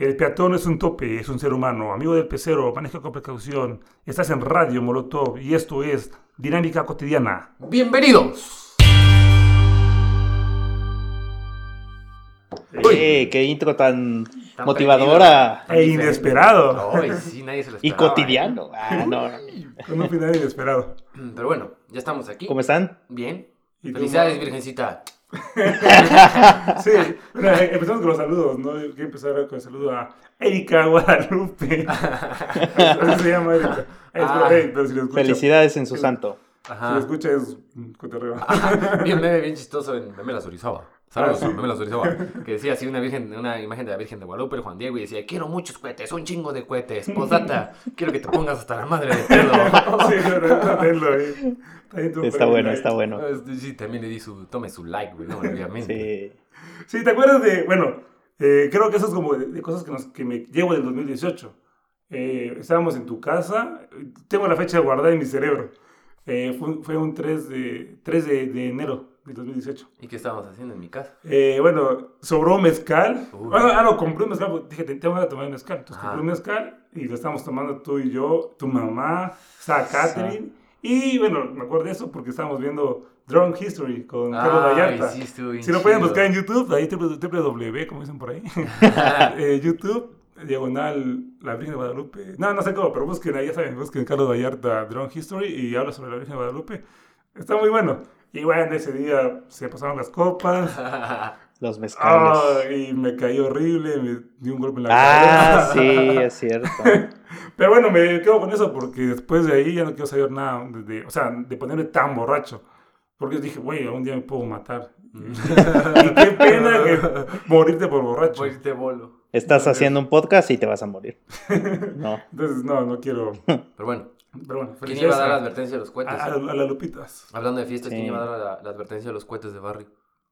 El peatón es un tope, es un ser humano. Amigo del pecero, maneja con precaución. Estás en Radio Molotov y esto es Dinámica Cotidiana. Bienvenidos. Uy, qué intro tan, Tan motivadora E inesperado. Ay, sí, nadie se lo y cotidiano. Ah, no. Con un final inesperado. ¿eh? Pero bueno, ya estamos aquí. ¿Cómo están? Bien. Y Felicidades, Virgencita. Sí, bueno, empezamos con los saludos, ¿no? Yo quiero empezar con el saludo a Erika Guadalupe. Se llama Erika. Ah. pero, pero si lo escucha, Felicidades en su santo. Si lo Ajá. escucha es un cotorreo. Bien meme, bien chistoso en Orizaba. Que decía así una virgen, una imagen de la Virgen de Guadalupe, el Juan Diego, y decía, quiero muchos cohetes, un chingo de cohetes. Posdata, quiero que te pongas hasta la madre de pedo. Sí, no. Está, bueno, está bueno. Sí, también le di su, tome su like, güey, no, obviamente. Sí. Sí, ¿te acuerdas de, bueno, eh, creo que eso es como de, de cosas que, nos, que me llevo del 2018. Eh, estábamos en tu casa, tengo la fecha guardada en mi cerebro. Eh, fue, fue un 3 de, 3 de, de enero del 2018. ¿Y qué estábamos haciendo en mi casa? Eh, bueno, sobró mezcal. Bueno, ah, no, compré un mezcal, porque dije, te- tengo que tomar un mezcal. Entonces Ajá. compré un mezcal y lo estábamos tomando tú y yo, tu mamá, Sa Catherine. Y bueno, me acuerdo de eso porque estábamos viendo Drunk History con Carlos Ay, Vallarta. sí, Si lo pueden chido. buscar en YouTube, ahí www, como dicen por ahí. Eh, YouTube, diagonal La Virgen de Guadalupe. No, no sé cómo, pero busquen ahí, ya saben, busquen Carlos Vallarta Drone History y habla sobre la Virgen de Guadalupe. Está muy bueno. Y bueno, ese día se pasaron las copas. Los mezcales. Ah, y me caí horrible, me di un golpe en la Ah, cabeza. sí, es cierto. Pero bueno, me quedo con eso porque después de ahí ya no quiero saber nada, de, o sea, de ponerme tan borracho. Porque dije, güey, algún día me puedo matar. y qué pena que morirte por borracho. Pues te bolo. Estás haciendo un podcast y te vas a morir. No. Entonces, no, no quiero. Pero bueno, Pero bueno, ¿quién iba a dar la a, advertencia de los cohetes? a, a las lupitas. Hablando de fiestas, ¿quién Sí. iba a dar la, la advertencia de los cohetes de Barry?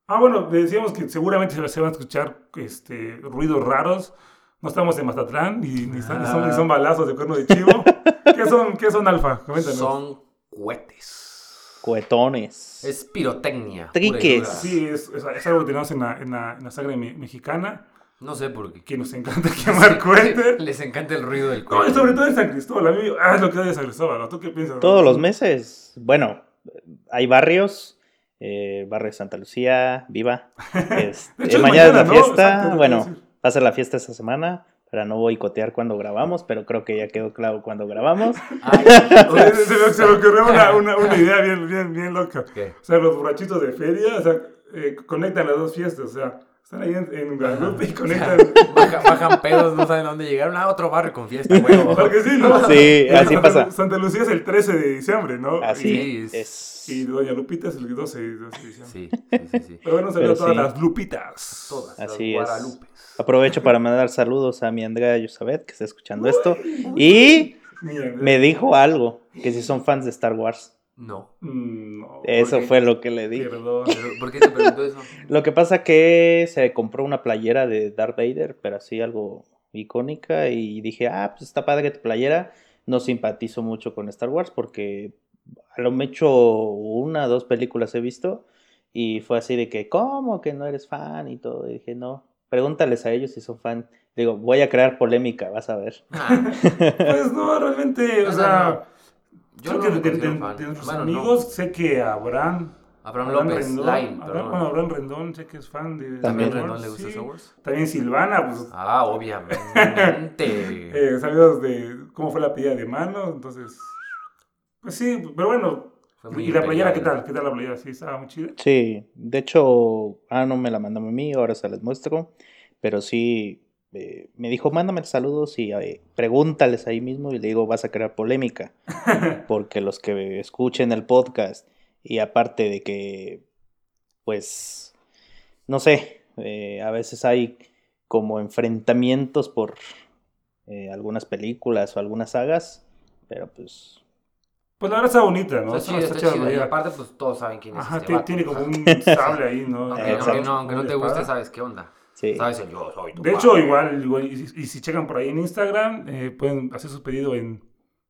Ah, bueno, decíamos que seguramente se van a escuchar este, ruidos raros. No estamos en Mazatlán y ni son, ni son, ni son balazos de cuerno de chivo. ¿Qué son, qué son alfa? Coméntanos. Son cohetes. Cohetones. Es pirotecnia. Triques. Sí, es, es, es algo que tenemos en la, en la, en la sangre me- mexicana, No sé por qué. que nos encanta quemar cohetes. Les encanta el ruido del No, cohete. y sobre todo en San Cristóbal. A mí, ah, es lo que odio de San Cristóbal. ¿no? ¿Tú qué piensas? Todos los meses. Bueno, hay barrios. eh, barrio de Santa Lucía, Viva. Este, De hecho, es mañana es la ¿no? fiesta. Exacto, bueno, va a ser la fiesta esta semana. Para no boicotear cuando grabamos, pero creo que ya quedó claro cuando grabamos. Ay, Oye, se, me, se me ocurrió una, una, una idea bien, bien, bien loca. ¿Qué? O sea, los borrachitos de feria, o sea, eh, conectan las dos fiestas. O sea, están ahí en, en Guadalupe y conectan. Baja- bajan pedos, no saben a dónde llegaron. A otro barrio con fiesta, huevo. Porque sí, ¿no? Sí, así Santa- pasa. Santa Lucía es el 13 de diciembre, ¿no? Así Sí, es. Y, Doña Lupita es el 12 de 12 de diciembre. Sí, sí, sí. sí. Pero bueno, un saludo Pero a todas sí. las Lupitas. Todas. Así las es. Guadalupes. Aprovecho para mandar saludos a mi Andrea Yusabet, que está escuchando esto. Y Mira, me dijo algo, que si son fans de Star Wars. No. Mm, no, Eso qué? fue lo que le dije. perdón. ¿Por qué te preguntó eso? Lo que pasa que se compró una playera de Darth Vader, pero así algo icónica, y dije, ah, pues está padre tu playera. No simpatizo mucho con Star Wars porque a lo hecho una o dos películas he visto, y fue así de que, ¿cómo que no eres fan? Y todo, y dije, no, pregúntales a ellos si son fan. Digo, voy a crear polémica, vas a ver. Ah, Pues no, realmente, o sea, yo creo no que de, de- de- nuestros Bueno, amigos no. sé que Abraham, Abraham López, Rendón, Line, Abraham, bueno, Abraham Rendón, sé que es fan de ¿También Star Rendón Wars, le gusta sí. Star Wars? También Silvana, pues Ah, obviamente. eh, sabíamos de cómo fue la pedida de mano, entonces, pues sí, pero bueno. ¿Y la playera qué tal? ¿Qué tal la playera? Sí, estaba muy chida. Sí, de hecho, ah, no me la mandó a mí, ahora se las muestro, pero sí, eh, me dijo, mándame saludos y eh, pregúntales ahí mismo y le digo, vas a crear polémica, porque los que escuchen el podcast y aparte de que, pues, no sé, eh, a veces hay como enfrentamientos por eh, algunas películas o algunas sagas, pero pues... Pues la verdad está bonita, ¿no? Está- chido. Y aparte, pues todos saben quién es Ajá, este vato. tiene como un sable ahí, ¿no? Aunque, aunque no, aunque no te guste, sabes qué onda. Sí. Sabes el yo soy tu De hecho, igual, igual, y, si- y si checan por ahí en Instagram, eh, pueden hacer su pedido en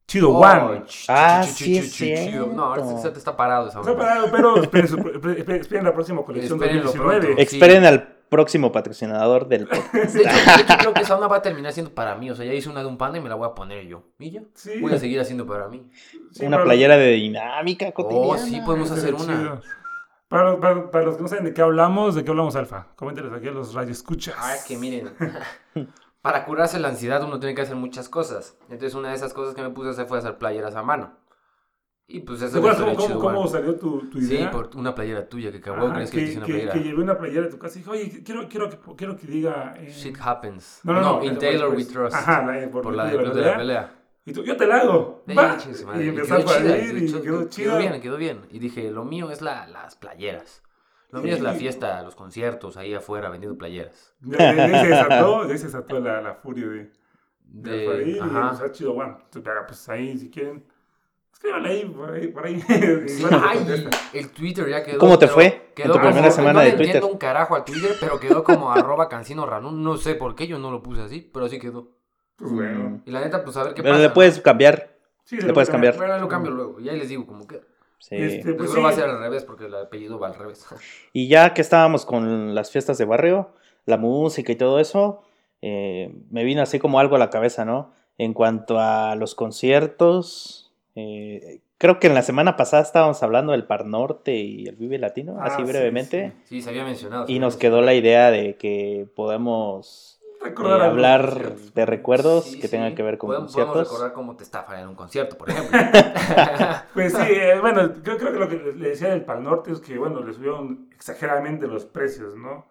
Chido Oh, One. ch- Ah, sí ch- es ch- chido. No, te está parado esa Está parado, pero esperen, su- esperen- esperen la próxima colección Espérenlo 2019. pronto. Esperen al próximo patrocinador del podcast. De hecho, de hecho, creo que esa onda va a terminar siendo para mí. O sea, ya hice una de un panda y me la voy a poner yo. ¿Y ya? Sí. Voy a seguir haciendo para mí. Sí, una para- playera de dinámica cotidiana. Oh, sí, podemos hacer una. chido. Para, para, para los que no saben de qué hablamos, ¿de qué hablamos, Alfa? Coménteles aquí a los radioescuchas. Ah, es que miren. Para curarse la ansiedad uno tiene que hacer muchas cosas. Entonces una de esas cosas que me puse a hacer fue hacer playeras a mano. Y pues eso ¿Te acuerdas cómo, salió cómo, cómo salió tu, tu Sí, idea? por una playera tuya que acabó, crees que, que, una que, playera. que llevé una playera de tu casa y dije, oye, quiero, quiero, que, quiero que diga... eh, Shit happens. No, no, no. in eso Taylor we trust. Ajá, la, por, por la del club de la pelea. Y tú, yo te la hago. Va. su madre. Y Y empezó a salir y quedó- quedó quedó bien, quedó bien. Y dije, lo mío es la, las playeras. Lo mío es la Sí. fiesta, los conciertos, ahí afuera vendiendo playeras. De, de- de ahí se desató, de ahí se desató la, la furia de, de, De, Alfadir y ajá. está chido, bueno. Entonces, Pues ahí, si quieren, escríbanle ahí, por ahí, por ahí. Bueno, Ay, el Twitter ya quedó. ¿Cómo te fue en Quedó tu como- primera semana no de Twitter? entiendo un carajo al Twitter, pero quedó como arroba cancino ranún. No sé por qué yo no lo puse así, pero así quedó. Pues bueno. Mm. Y la neta, pues a ver qué Pero pasa. le puedes cambiar. Sí, Le puedes cambiar. Bueno, ahí lo cambio luego. Y ahí les digo como que. Sí. Este, pues va a ser al revés porque el apellido va al revés. Y ya que estábamos con las fiestas de barrio, la música y todo eso, eh, me vino así como algo a la cabeza, ¿no? En cuanto a los conciertos, eh, creo que en la semana pasada estábamos hablando del Par Norte y el Vive Latino, Ah, así sí, brevemente, Sí, se había mencionado. se y había nos quedó la idea de que podemos Recordar algunos hablar de recuerdos Sí, que sí. tengan que ver con podemos, conciertos. Podemos recordar cómo te estafan en un concierto, por ejemplo. Pues sí, eh, bueno, creo, creo que lo que le decía del Pal Norte es que, bueno, le subieron exageradamente los precios, ¿no?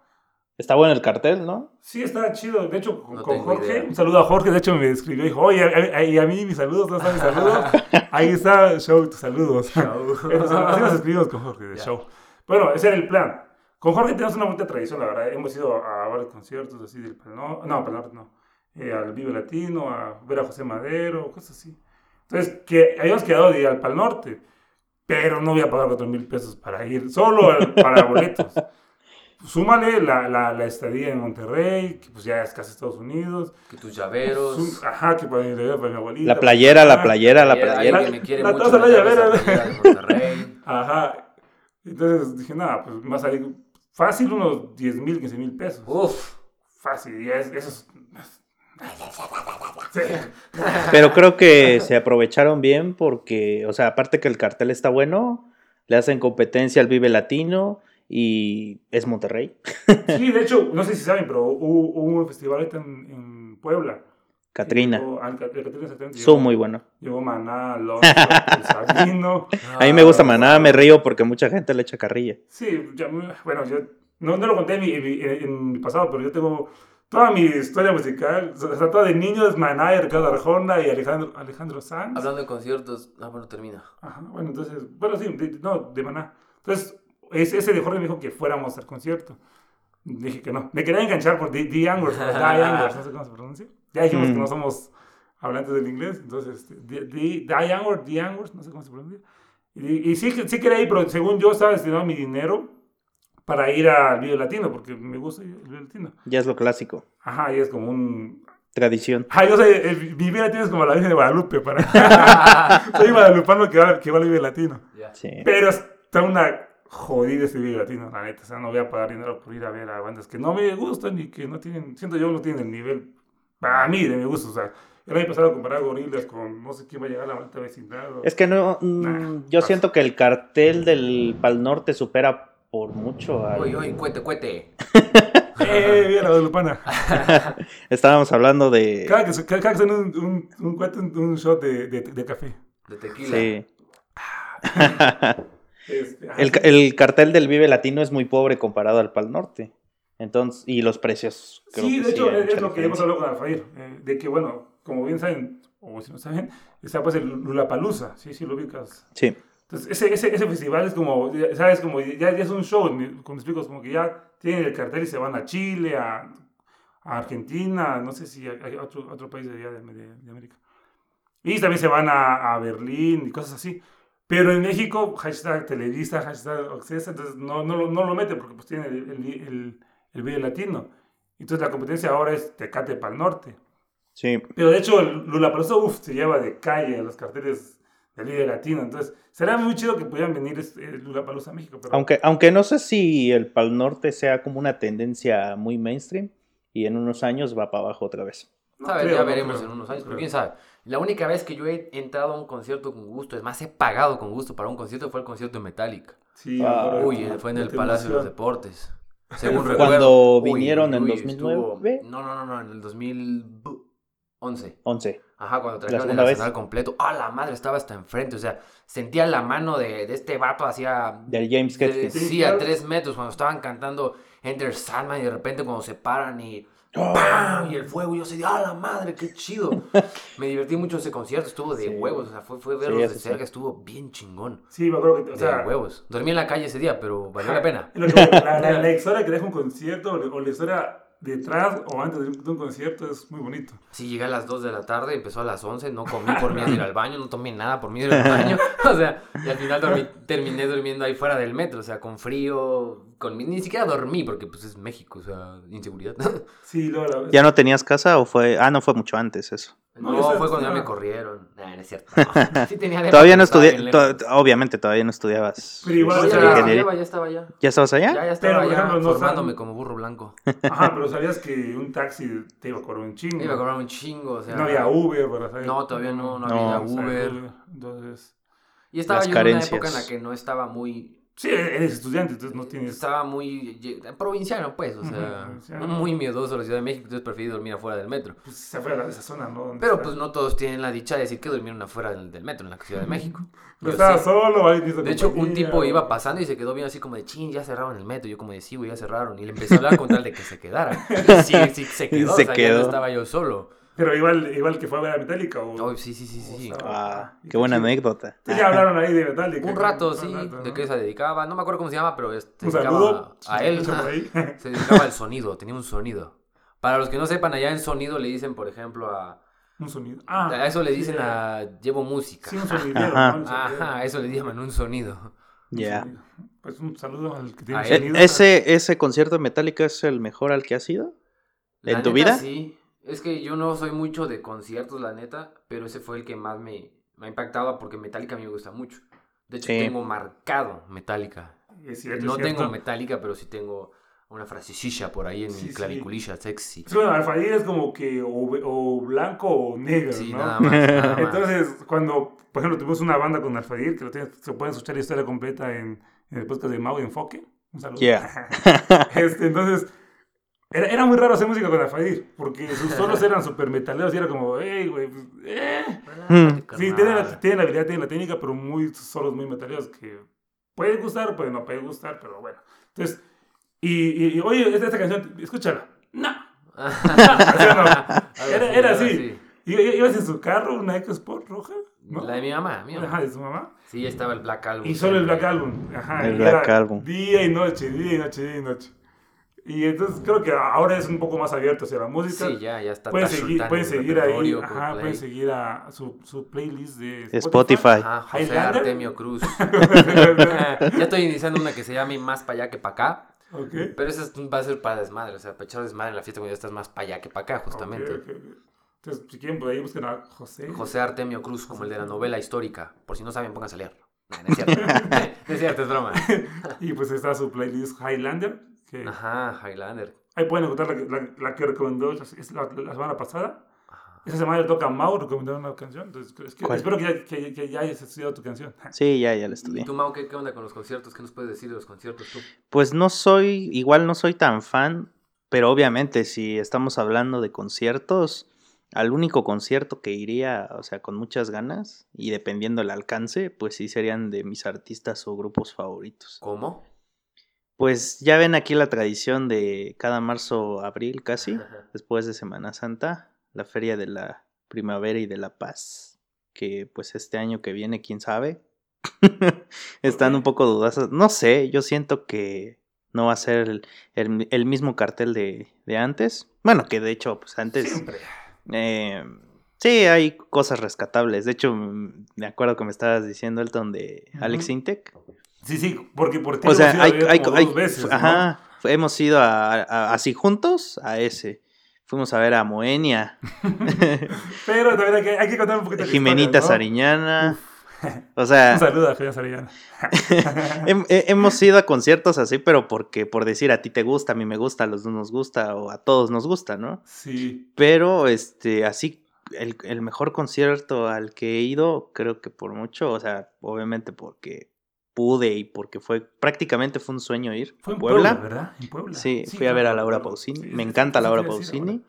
Está bueno el cartel, ¿no? Sí, está chido. De hecho, con, No con tengo Jorge, idea. un saludo a Jorge. De hecho, me escribió y dijo, oye, a, a- y a mí mis saludos, ¿no están mis saludos? Ahí está, show, tus saludos. Entonces, así nos escribimos con Jorge, de show. Bueno, ese era el plan. Con Jorge tenemos una bonita tradición, la verdad. Hemos ido a varios conciertos así del Pal Norte, no, Pal Norte no. Eh, al Vive Latino, a ver a José Madero, cosas así. Entonces, que habíamos quedado de ir al Pal Norte, pero no voy a pagar 4 mil pesos para ir, solo al- para boletos. Súmale la, la, la estadía en Monterrey, que pues ya es casi Estados Unidos. que tus llaveros. Sú- Ajá, que para, ir para mi abuelita. La playera, la playera, la Ayer- playera. alguien que me quiere La mucho. taza la llavera. playera de Monterrey. Ajá. Entonces dije, nada, pues más ahí, fácil unos 10 mil, 15 mil pesos. Uf. Fácil, y es- eso es... Sí. Pero creo que se aprovecharon bien porque, o sea, aparte que el cartel está bueno, le hacen competencia al Vive Latino y es Monterrey. Sí, de hecho, no sé si saben, pero hubo, hubo un festival ahorita en, en Puebla. Catrina. Son muy buenos. Llegó Maná, Alonso, el Sabino. A mí me gusta Maná, me río porque mucha gente le echa carrilla. Sí, ya, bueno, yo no, no lo conté en mi, en, mi, en mi pasado, pero yo tengo toda mi historia musical, o sea, toda de niños, Maná, y Ricardo Arjona y Alejandro, Alejandro Sanz. Hablando de conciertos. Ah, bueno, termina. Ajá, bueno, entonces, bueno, sí, de- no, de Maná. Entonces, ese, ese de Jorge me dijo que fuéramos al concierto. Dije que no. Me quería enganchar por Die Youngers, no sé cómo se pronuncia. Ya dijimos que Mm. no somos hablantes del inglés, entonces, este, Die Youngers, The Youngers, no sé cómo se pronuncia. Y, y sí, que- sí quería ir, pero según yo estaba destinado mi dinero para ir al video latino, porque me gusta el video latino. Ya es lo clásico. Ajá, y es como un... Tradición. Ah, yo sé, el, mi video latino es como la Virgen de Guadalupe, para... Soy guadalupano que va, que va al video latino. Ya. Sí. Pero está una jodida este video latino, la neta. O sea, no voy a pagar dinero por ir a ver a bandas que no me gustan y que no tienen, siento yo, no tienen el nivel para mí de mi gusto. O sea, el año pasado comparar gorilas con no sé quién va a llegar a la alta vecindad. o- Es que no, mm, Nah, yo pasa. siento que el cartel del Pal Norte supera por mucho al... Oye, oye, cuete, cuete. ¡Eh, la guadalupana! Estábamos hablando de... Cada que, cada, cada que suena un, un, un, cuate, un, un shot de, de, de café. De tequila. Sí. Este, El, ca- el cartel del Vive Latino es muy pobre comparado al Pal Norte. Entonces, y los precios. Creo sí, que de hecho, es, lo que hemos hablado con Alfair. eh, de que, bueno, como bien saben, o si no saben, está pues el Lulapalooza. Sí, sí, lo ubicas. Sí. Entonces, ese, ese, ese festival es como, ya- ¿sabes? Como ya, ya es un show, como explico, es como que ya tienen el cartel y se van a Chile, a, a Argentina, no sé si hay, hay otro, otro país de, allá de, de- de América. Y también se van a, a Berlín y cosas así. Pero en México, hashtag Televisa, hashtag Accesa, entonces no, no, lo, no lo meten porque pues tienen el, el, el, el video latino. Entonces la competencia ahora es Tecate para el norte. Sí. Pero de hecho, el Lulapalooza, uff, se lleva de calle a los carteles el Vive Latino. Entonces, será muy chido que pudieran venir este, Lula Palusa a México. Pero... Aunque, aunque no sé si el Pal Norte sea como una tendencia muy mainstream y en unos años va para abajo otra vez. No ¿Sabes? creo, ya no veremos creo, en unos no años, pero quién sabe. La única vez que yo he entrado a un concierto con gusto, es más, he pagado con gusto para un concierto, fue el concierto de Metallica. Sí, Ah, Uy, de- fue en el Palacio de los. Deportes. Según Cuando recuerdo. vinieron en estuvo- 2009. No, no, no, no, en el 2011. 11. Ajá, cuando trajeron el vez. arsenal completo. ¡Ah, la madre! Estaba hasta enfrente. O sea, sentía la mano de, de este vato hacia. Del James Hetfield. sí, a tres metros. Cuando estaban cantando Enter Sandman y de repente cuando se paran y. ¡Pam! Y el fuego. Y yo así, ¡ah, la madre! ¡Qué chido! Me divertí mucho ese concierto. Estuvo de Sí. huevos. O sea, fue, fue verlos de sí. cerca. Estuvo bien chingón. Sí, me acuerdo que, o De sea, huevos. Dormí en la calle ese día, pero valió la pena. Que- la, la- la historia que deja un concierto o la historia detrás o antes de un, de un concierto es muy bonito. Sí, llegué a las 2 de la tarde, empezó a las 11, no comí por miedo de ir al baño, no tomé nada por miedo de ir al baño. O sea, y al final dormí- terminé durmiendo ahí fuera del metro, o sea, con frío, con ni siquiera dormí porque pues es México, o sea, inseguridad. Sí, luego la vez. ¿Ya no tenías casa o fue.? Ah, no, fue mucho antes eso. No, fue cuando ya me corrieron. Nah, no es cierto. no. Sí tenía Todavía no estudié. to- obviamente todavía no estudiabas. Pero igual, o ya, sea, ya ingeniería. estaba, ya estaba ya. ¿Ya estabas allá? Ya, ya Pero, estaba ejemplo, no formándome como burro blanco. Ajá, pero sabías que un taxi te iba a cobrar un chingo. Me iba a cobrar un chingo, o sea. no había Uber para saber. No, todavía no, no No, había o sea, Uber. Entonces, Y estaba Las yo en una época en la que no estaba muy sí, eres estudiante, entonces no tienes. Estaba muy provinciano, pues, o sea, muy miedoso a la Ciudad de México, entonces preferí dormir afuera del metro. Pues se fue a la- esa zona, ¿no? Donde Pero está. pues no todos tienen la dicha de decir que durmieron afuera del, del metro en la Ciudad de México. Pero estaba sí. solo, ahí De hecho, un tipo iba pasando y se quedó bien así como de, ching, ya cerraron el metro. Yo como de, sí, güey, ya cerraron. Y le empecé a hablar con tal de que se quedara. Y sí, sí, se quedó. Se o sea, ya quedó. no estaba yo solo. Pero igual, igual que fue a ver a Metallica. O, Oh, sí, sí, sí, sí. sí. o sea, Ah, qué buena anécdota. Entonces ya hablaron ahí de Metallica. Un rato, sí, Un rato, de ¿no? qué se dedicaba. No me acuerdo cómo se llama, pero este, se Un dedicaba saludo. a si él. Se dedicaba al sonido, tenía un sonido. Para los que no sepan, allá en sonido le dicen, por ejemplo, a... Un sonido. Ah, A eso le sí, dicen a llevo música. Sí, un sonidero. Ajá. ¿no? Un sonidero. Ajá, a eso le llaman un sonido. Ya. sonido. Pues un saludo al que tiene A un él. E- sonido. ¿Ese, ¿Ese concierto de Metallica es el mejor al que has ido? La ¿En tu neta, vida? Sí. Es que yo no soy mucho de conciertos, la neta, pero ese fue el que más me, me ha impactado porque Metallica a mí me gusta mucho. De hecho, Sí. tengo marcado Metallica. Es cierto, No es tengo Metallica, pero sí tengo una frasecilla por ahí en Sí, mi sí. claviculilla sexy. Es bueno, alfajir es como que o, o blanco o negro, Sí, ¿no? nada más. Nada más. Entonces, cuando, por ejemplo, tuvimos una banda con Alfadir, que lo tienes- se pueden escuchar la historia completa en, en el podcast de Mau y Enfoque. Un saludo. Yeah. este, entonces, era, era muy raro hacer música con Alfadir, porque sus solos eran súper metaleros y era como, hey, güey, pues, eh. Relájate, Sí, tiene la, tiene la habilidad, tiene la técnica, pero muy solos muy metaleros que puede gustar, puede no puede gustar, pero bueno. Entonces, y, y- y, oye, esta, esta canción, escúchala. No. No. Era, así, era ibas en su carro, una EcoSport roja, ¿no? La de mi mamá, mi mamá. Ajá, de su mamá. Sí, estaba el Black Album. Y solo el. Black Album. Ajá. El Black Album. Día y noche, día y noche, día y noche. Y entonces creo que ahora es un poco más abierto hacia la música. Sí, ya, ya está. Pueden seguir, pueden en seguir ahí, ajá, pueden seguir a su, su playlist de Spotify. Ajá, José Highlander. Artemio Cruz. ya estoy iniciando una que se llame Más para allá que para acá. ok. Pero esa es- va a ser para desmadre, o sea, para echar desmadre en la fiesta cuando ya estás más para allá que para acá, justamente. Entonces, si quieren, por ahí busquen a José. José Artemio Cruz, como el de la novela histórica. Por si no saben, pónganse a leer. Nah, no es cierto. no es cierto, es broma. Y pues está su playlist Highlander. Que Ajá, Highlander. ahí pueden encontrar la, que- la, la que recomendó es la, la semana pasada. Ajá. Esa semana le toca a Mau recomendar una canción. Entonces, es que- espero que ya, que, que ya hayas estudiado tu canción. Sí, ya, ya la ¿Y estudié. tú, Mau, qué, qué onda con los conciertos? ¿Qué nos puedes decir de los conciertos tú? Pues no soy, igual no soy tan fan, pero obviamente si estamos hablando de conciertos, al único concierto que iría, o sea, con muchas ganas y dependiendo el alcance, pues sí serían de mis artistas o grupos favoritos. ¿Cómo? Pues ya ven aquí la tradición de cada marzo, abril casi, después de Semana Santa, la feria de la primavera y de la paz, que pues este año que viene, quién sabe, están un poco dudosas. No sé, yo siento que no va a ser el, el- el mismo cartel de, de antes. Bueno, que de hecho, pues antes... Eh, sí, hay cosas rescatables. De hecho, me acuerdo que me estabas diciendo, Elton, de Alex. Intec. Sí, sí, porque por ti O sea, hay, hay- como hay- dos veces, ¿no? ajá, hemos ido a, a- así juntos a ese. Fuimos a ver a Moenia, Pero también hay que, hay que contar un poquito la Jimenita historia, ¿no? Sariñana, O sea, Un saludo a Sarellana. hem- he- hemos ido a conciertos así, pero porque por decir a ti te gusta, a mí me gusta, a los dos nos gusta o a todos nos gusta, ¿no? Sí. Pero este, así, el, el mejor concierto al que he ido, creo que por mucho, o sea, obviamente porque pude y porque fue, prácticamente fue un sueño ir Fue en Puebla. Puebla, ¿verdad? En Puebla. Sí, Sí, fui a ver a Laura. Pausini. Sí, me encanta sí, Laura Pausini.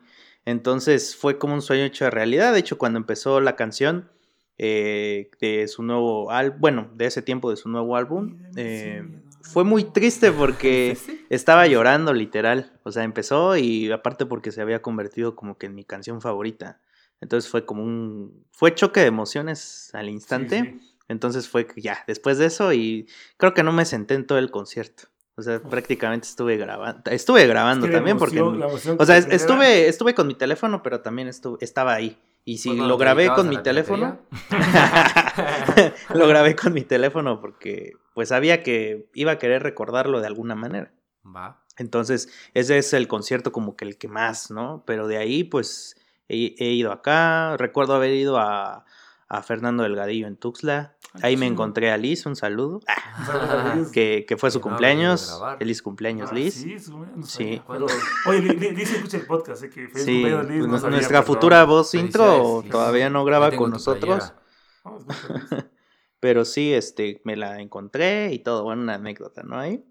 Entonces fue como un sueño hecho de realidad. De hecho, cuando empezó la canción eh, de su nuevo álbum, bueno, de ese tiempo de su nuevo álbum, eh, fue muy triste porque estaba llorando literal. O sea, empezó y aparte porque se había convertido como que en mi canción favorita. Entonces fue como un... Fue choque de emociones al instante. Sí, sí. Entonces fue ya, después de eso y creo que no me senté en todo el concierto. O sea, prácticamente estuve grabando, estuve grabando Es que la también emoción- porque... O sea, estuve, estuve con mi teléfono, pero también estuve, estaba ahí. Y si lo grabé con mi teléfono, lo grabé con mi teléfono porque pues sabía que iba a querer recordarlo de alguna manera. Va. Entonces, ese es el concierto como que el que más, ¿no? Pero de ahí, pues, he, he ido acá. Recuerdo haber ido a, a Fernando Delgadillo en Tuxtla. Ahí me encontré a Liz, un saludo. Ah, Un saludo a Liz. que, que fue su cumpleaños. Feliz cumpleaños, Ah, Liz. Sí, Sí. Oye, Li- Li- Liz escucha el podcast, ¿eh? que feliz Sí, cumpleaños, Liz, pues, no sabía, nuestra futura voz intro todavía no graba con nosotros. Liz. Pero sí, este, me la encontré y todo, bueno, una anécdota, ¿no? Ahí.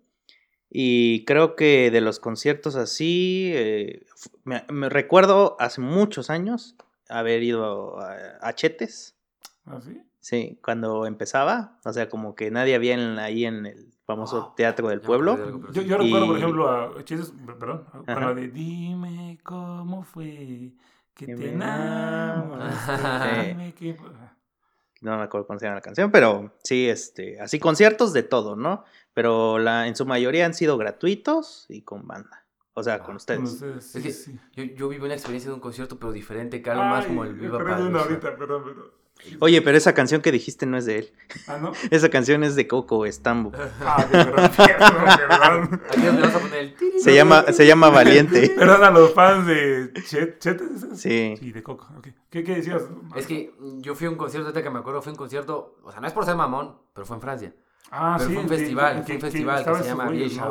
Y creo que de los conciertos así, eh, me recuerdo hace muchos años haber ido a, a Chetes, ¿Ah, sí? Sí, cuando empezaba, o sea, como que nadie había en- ahí en el famoso Wow, Teatro del Pueblo. algo, Yo, yo recuerdo, por ejemplo, a Chises, perdón, con Ajá. la de Dime cómo fue que Que te enamoraste. que... no me acuerdo cómo se llama la canción, pero sí, este, así conciertos de todo, ¿no? Pero la, en su mayoría han sido gratuitos y con banda, o sea, con Ah, Con ustedes. ustedes, sí, Es que sí. yo, yo viví una experiencia de un concierto, pero diferente, que algo más como el Viva Palusa. ahorita, perdón, perdón. Oye, pero esa canción que dijiste no es de él. Ah, ¿no? Esa canción es de Coco Estambo. Ah, ok, perdón, perdón, perdón. Aquí donde vas a poner el tiri. Se llama, se llama Valiente. Perdón a los fans de Chet, Chetes. ¿es? Sí. Sí, de Coco. ¿Qué, qué decías? Es que yo fui a un concierto, ahorita que me acuerdo, fui a un concierto, o sea, no es por ser mamón, pero fue en Francia. Ah, pero sí, fue un que- festival, fue un festival que se llama Vieja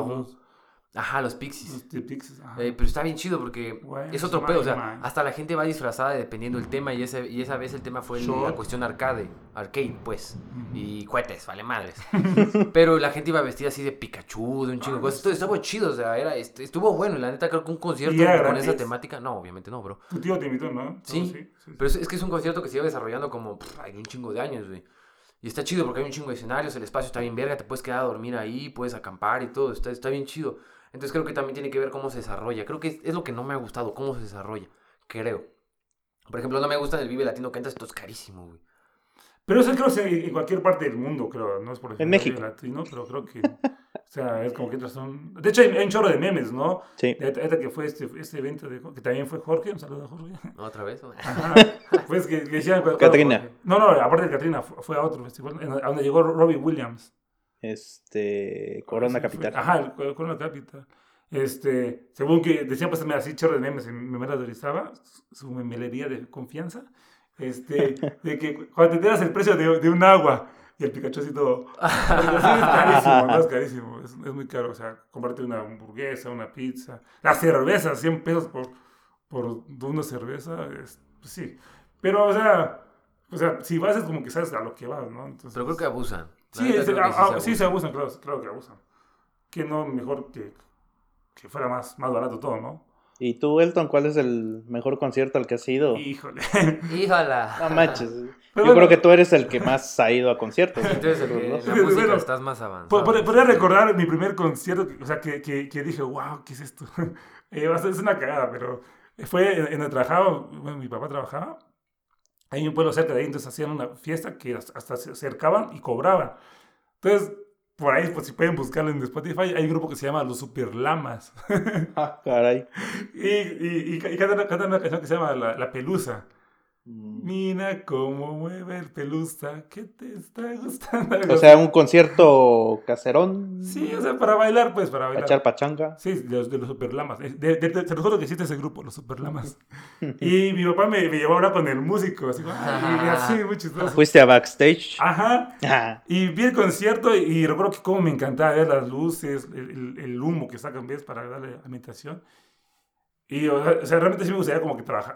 Ajá, los Pixies. los de Pixies, ajá. Eh, pero está bien chido porque es otro pedo, o sea, man. hasta la gente va disfrazada dependiendo del tema y, ese, y esa vez el tema fue el- la cuestión arcade, arcade pues, y cohetes, vale madres. pero la gente iba vestida así de Pikachu, de un chingo de cosas, todo estuvo chido, o sea, era, est- estuvo bueno, la neta creo que un concierto ¿Y era con gratis? esa temática, no, obviamente no, bro. Tu tío te invitó, ¿no? Sí, sí, sí. Pero es, es que es un concierto que se iba desarrollando como pff, hay un chingo de años, güey. Y está chido porque hay un chingo de escenarios, el espacio está bien verga, te puedes quedar a dormir ahí, puedes acampar y todo, está, está bien chido. Entonces creo que también tiene que ver cómo se desarrolla. Creo que es, es lo que no me ha gustado, cómo se desarrolla. Creo. Por ejemplo, no me gusta el Vive Latino que entras, esto es carísimo, güey. Pero eso creo que en cualquier parte del mundo, creo. No es por ejemplo En México. latino, pero creo que. o sea, es como que entras a un. De hecho, hay, hay un chorro de memes, ¿no? Sí. De ahorita que fue este, este evento, de, que también fue Jorge. Un saludo a Jorge. ¿Otra vez? Ajá. Pues que, que decían. Catrina. No, no, aparte de Katrina, fue, fue a otro festival, en- a donde llegó Robbie Williams. Este, Corona Sí, fue- Capital. Ajá, el Co- Corona Capital. Este, según que decían, pues así chorro de memes, me adorizaba su memelería de confianza. Este, de que cuando te enteras el precio de, de un agua y el Pikachu así todo. Es carísimo, no es carísimo, es, es muy caro. O sea, comprarte una hamburguesa, una pizza, la cerveza, 100 pesos por, por una cerveza, es, pues sí. Pero, o sea, o sea, si vas es como que sabes a lo que vas, ¿no? Entonces, Pero creo que abusan. Sí, es- creo que ah, ah, sí, se abusan. claro, claro que abusan. Que no, mejor que, que fuera más, más barato todo, ¿no? ¿Y tú, Elton, cuál es el mejor concierto al que has ido? Híjole. ¡Híjala! No manches. Pero Yo bueno. creo que tú eres el que más ha ido a conciertos. ¿no? Entonces, el que- dos. la Sí, música bueno, estás más avanzado. Po- po- Podría recordar mi primer concierto, que- o sea, que, que, que dije, wow, ¿qué es esto? Eh, va a ser- es una cagada, pero fue en, en donde trabajaba, bueno, mi papá trabajaba, hay un pueblo cerca de ahí, entonces hacían una fiesta que hasta se acercaban y cobraban. Entonces, por ahí, pues si pueden buscarlo en Spotify, hay un grupo que se llama Los Super Lamas. Ah, caray. Y, y, y, y cantan, cantan una canción que se llama La, La Pelusa. Mm. Mira cómo mueve el pelusa, ¿qué te está gustando? O sea, un concierto caserón. Sí, o sea, para bailar, pues, para bailar. echar pachanga. Sí, de los, de los Superlamas. Eh, De, de, de- juro que existe ese grupo, los Superlamas. Y mi papá me, me llevó a hablar con el músico, así, ay, y así, muy chistoso. Fuiste a backstage. Ajá. Ah, Y vi el concierto y, y recuerdo que cómo me encantaba ver las luces, el, el- el humo que sacan, ¿ves? Para darle ambientación. Y, o sea, o sea, realmente sí me gustaría como que trabajar,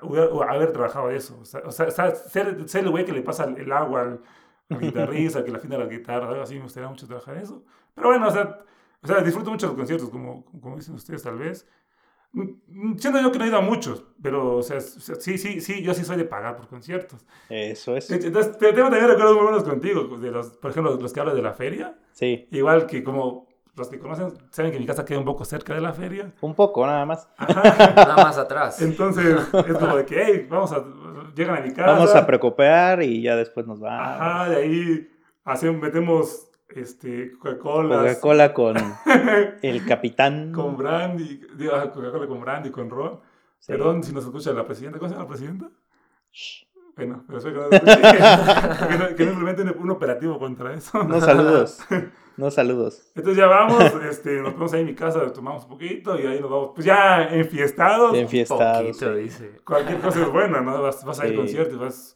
haber trabajado eso. O sea, o sea, ser, ser el güey que le pasa el, agua al, al guitarrista, que le afina la guitarra, algo así, me gustaría mucho trabajar eso. Pero bueno, o sea, o sea disfruto mucho los conciertos, como, como dicen ustedes tal vez. Mm, mm, Siendo yo que no he ido a muchos, pero, o sea, sí, sí, sí, yo sí soy de pagar por conciertos. eso es. Entonces, te- tengo también recuerdos muy buenos contigo, de los, por ejemplo, los que hablan de la feria. Sí. Igual que como los que conocen, saben que mi casa queda un poco cerca de la feria. Un poco, nada más. Nada más atrás. Entonces, es como de que, hey, vamos a, llegan a mi casa. Vamos a preocupar y ya después nos vamos. Ajá, de ahí hacemos, metemos este, Coca-Cola. Coca-Cola con el capitán. Con brandy, digo, Coca-Cola con brandy, con ron. Sí. Perdón si nos escucha la presidenta. ¿Cómo se llama la presidenta? Bueno, pero espero que no que, no, que no implemente un, un operativo contra eso. No saludos. No saludos. Entonces ya vamos, este, nos ponemos ahí en mi casa, tomamos un poquito y ahí nos vamos, pues ya enfiestados. Enfiestados. Poquito, sí. dice. Cualquier cosa es buena, ¿no? Vas, vas a ir Sí. conciertos, vas...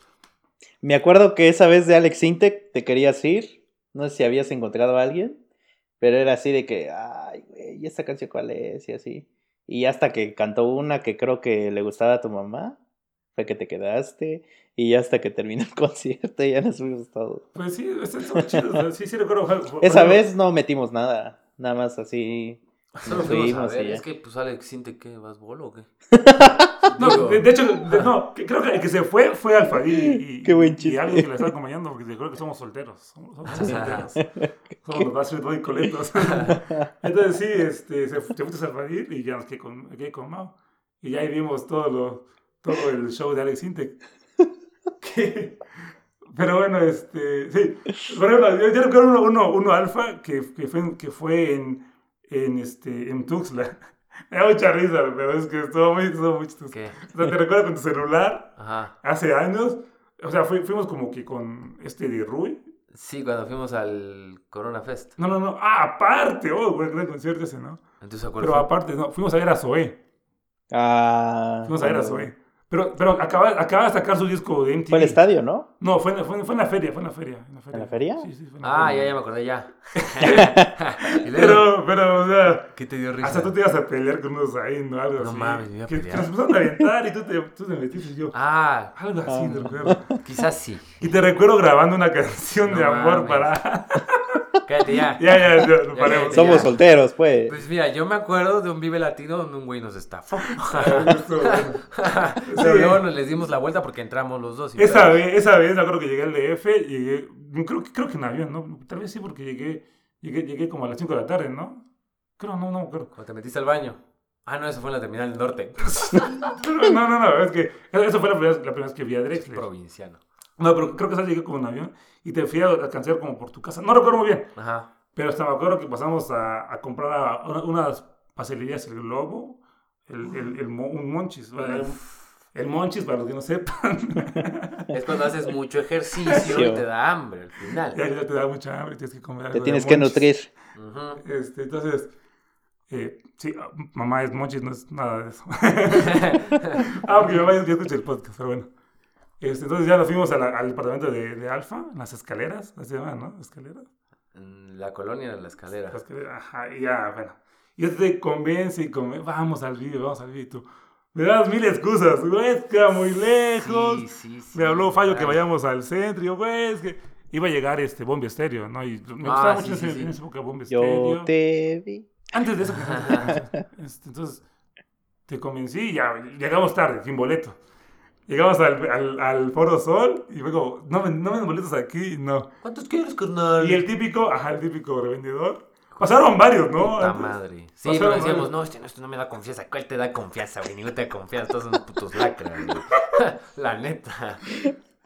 Me acuerdo que esa vez de Alex Intec te querías ir. No sé si habías encontrado a alguien. Pero era así de que, ay, güey, ¿y esta canción cuál es? Y así. Y hasta que cantó una que creo que le gustaba a tu mamá, fue que te quedaste. Y ya hasta que terminó el concierto ya nos fuimos todos. Pues sí, es, chido. sí, sí recuerdo. Esa vez no metimos nada. Nada más así. Solo Nos fuimos a y ver. ya. Es que, pues, Alex, ¿siente que vas bolo o qué? No, de, de hecho, de- no, que creo que el que se fue fue Alfadí y, Qué buen y chiste. alguien que le está acompañando, porque creo que somos solteros. Somos, somos solteros. Somos los Backstreet Boy coletos. Entonces sí, este, se, se fuiste a Alfadí y ya nos quedé con, quedé con Mao. Y ya ahí vimos todo, lo, todo el show de Alex Intec. Que- Pero bueno, este, sí. Por ejemplo, yo, yo recuerdo uno, uno, uno alfa que, que fue, que fue en, en, este, en Tuxtla. Me da mucha risa, pero es que estuvo muy, estuvo muy chistoso. ¿Qué? O sea, te recuerdas con tu celular Ajá. hace años. O sea, fui- fuimos como que con este de Rui. Sí, cuando fuimos al Corona Fest. No, no, no. Ah, aparte. Oh, buen gran concierto ese, ¿no? Entonces, ¿cuál Pero fue? aparte, no. Fuimos a ver a Zoé. Ah. Fuimos a ver a Zoé. Pero, pero acaba, acaba de sacar su disco de MTV. Fue el estadio, ¿no? No, fue, en- fue, fue en la feria. Fue en la feria. ¿En la feria? ¿En la feria? Sí, sí, fue en la Ah, feria. ya, ya me acordé, ya. Pero, pero, o sea. ¿Qué te dio risa? Hasta tú te ibas a pelear con unos ahí, ¿no? Algo No así. mames, me iba a que, pelear. que nos empezaron a aventar y tú te, tú te metiste y yo. Ah, Algo así, Ah. te recuerdo. quizás sí. Y te recuerdo grabando una canción No de amor mames. para. Cállate ya. ya, ya, ya, Ya, paremos. ya. Somos solteros, pues. Pues mira, yo me acuerdo de un Vive Latino donde un güey nos estafó. Pero Sí. luego nos les dimos la vuelta porque entramos los dos. y Esa vez, esa vez, me acuerdo que llegué al DF, llegué, creo, que- creo que en avión, ¿no? Tal vez sí, porque llegué, llegué, llegué como a las 5 de la tarde, ¿no? Creo, no, no acuerdo. Cuando te metiste al baño. Ah, no, eso fue en la terminal del norte. No, no, no, es que eso fue la primera, la primera vez que vi a Drexler. Provinciano. No, pero creo que esa llegué como en avión y te fui a alcanzar como por tu casa. No recuerdo muy bien, Ajá. pero hasta me acuerdo que pasamos a, a comprar a una- unas pastelerías El Globo, el, el, un Monchis. El Monchis, para los que no sepan. Es cuando haces mucho ejercicio y te da hambre al final. ya, ya te da mucha hambre, tienes que comer algo Te de tienes que nutrir. Ujú. Este, entonces, eh, sí, ah, mamá es Monchis, no es nada de eso. Aunque mi mamá ya escucha el podcast, pero bueno. Este, entonces ya nos fuimos a la- al departamento de, de Alfa, en las escaleras, así se llaman, ¿no? Escaleras. La colonia de la escalera. Las escaleras, ajá, y ya, bueno. Y este te convence y come, vamos al vídeo, vamos al vídeo. y tú, Me das mil excusas, güey, es que muy lejos. Sí, sí, sí. Me habló Fallo que Ay. vayamos al centro. Y yo, güey, es que iba a llegar este Bombi Estéreo, ¿no? Y me Ah, gustaba sí, mucho sí, ese, sí. en esa época Bombi Estéreo. Yo te vi. Antes de eso, este, entonces te convencí y ya llegamos tarde, sin boleto. Llegamos al, al, al Foro Sol y luego, no, ven- no venden boletos aquí, no. ¿Cuántos quieres, carnal? Y el típico, ajá, el típico revendedor. Pasaron varios, ¿no? Puta Antes. madre. Sí, Pasaron pero decíamos, varios. no, este no, este no me da confianza. ¿Cuál te da confianza, güey? Ninguno te da confianza. Todos son putos lacras, güey. La neta.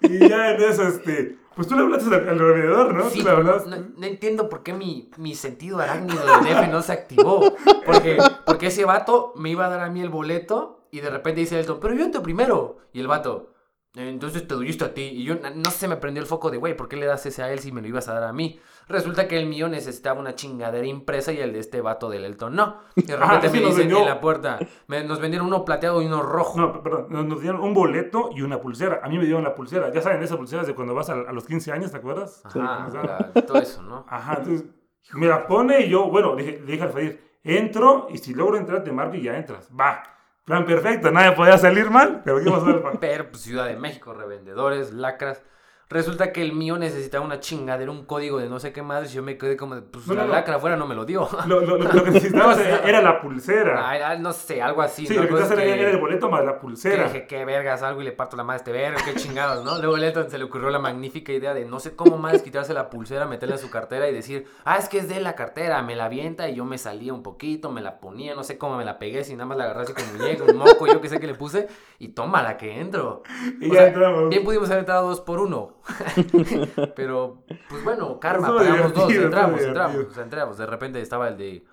Y ya en eso, este, pues tú le hablaste al, al revendedor, ¿no? Sí, tú le no, hablaste. no- no entiendo por qué mi, mi sentido arácnido de DF no se activó. Porque, porque ese vato me iba a dar a mí el boleto y de repente dice Elton, pero yo entro primero. Y el vato, Entonces te doy esto a ti. Y yo no se me prendió el foco de, güey, ¿por qué le das ese a él si me lo ibas a dar a mí? Resulta que el mío necesitaba una chingadera impresa y el de este vato del Elton no. Y de Ah, repente ese me dicen en la puerta, me- nos vendieron uno plateado y uno rojo. No, perdón, nos dieron un boleto y una pulsera. A mí me dieron la pulsera. Ya saben, esas pulseras de cuando vas a, a los 15 años, ¿te acuerdas? Ajá, Sí. la- todo eso, ¿no? Ajá, entonces me la pone y yo, bueno, le dije, dije al Fadir, entro y si logro entrar te marco y ya entras. Va. Plan perfecto, nada podía salir mal, pero ¿qué pasó? Pero pues Ciudad de México, revendedores, lacras. Resulta que el mío necesitaba una chingadera, un código de no sé qué más. Y yo me quedé como, de, pues No, la no, lacra afuera no me lo dio. Lo, lo- lo que necesitabas era la pulsera. No sé, algo así. Sí, ¿no? lo que necesitabas era, que- era el boleto más la que pulsera. dije, qué vergas, algo y le parto la madre a este verga, qué chingados, ¿no? Luego Lenton se le ocurrió la magnífica idea de no sé cómo más quitarse la pulsera, meterla en su cartera y decir, ah, es que es de la cartera, me la avienta y yo me salía un poquito, me la ponía, no sé cómo me la pegué, si nada más la agarré así con muñeco, un moco, yo que sé que le puse, y toma la que entro. Y O ya sea, entramos. Bien pudimos haber entrado dos por uno. Pero, pues bueno, karma, Estuvo pagamos dos, divertido, entramos, entramos, o sea, entramos. De repente estaba el de.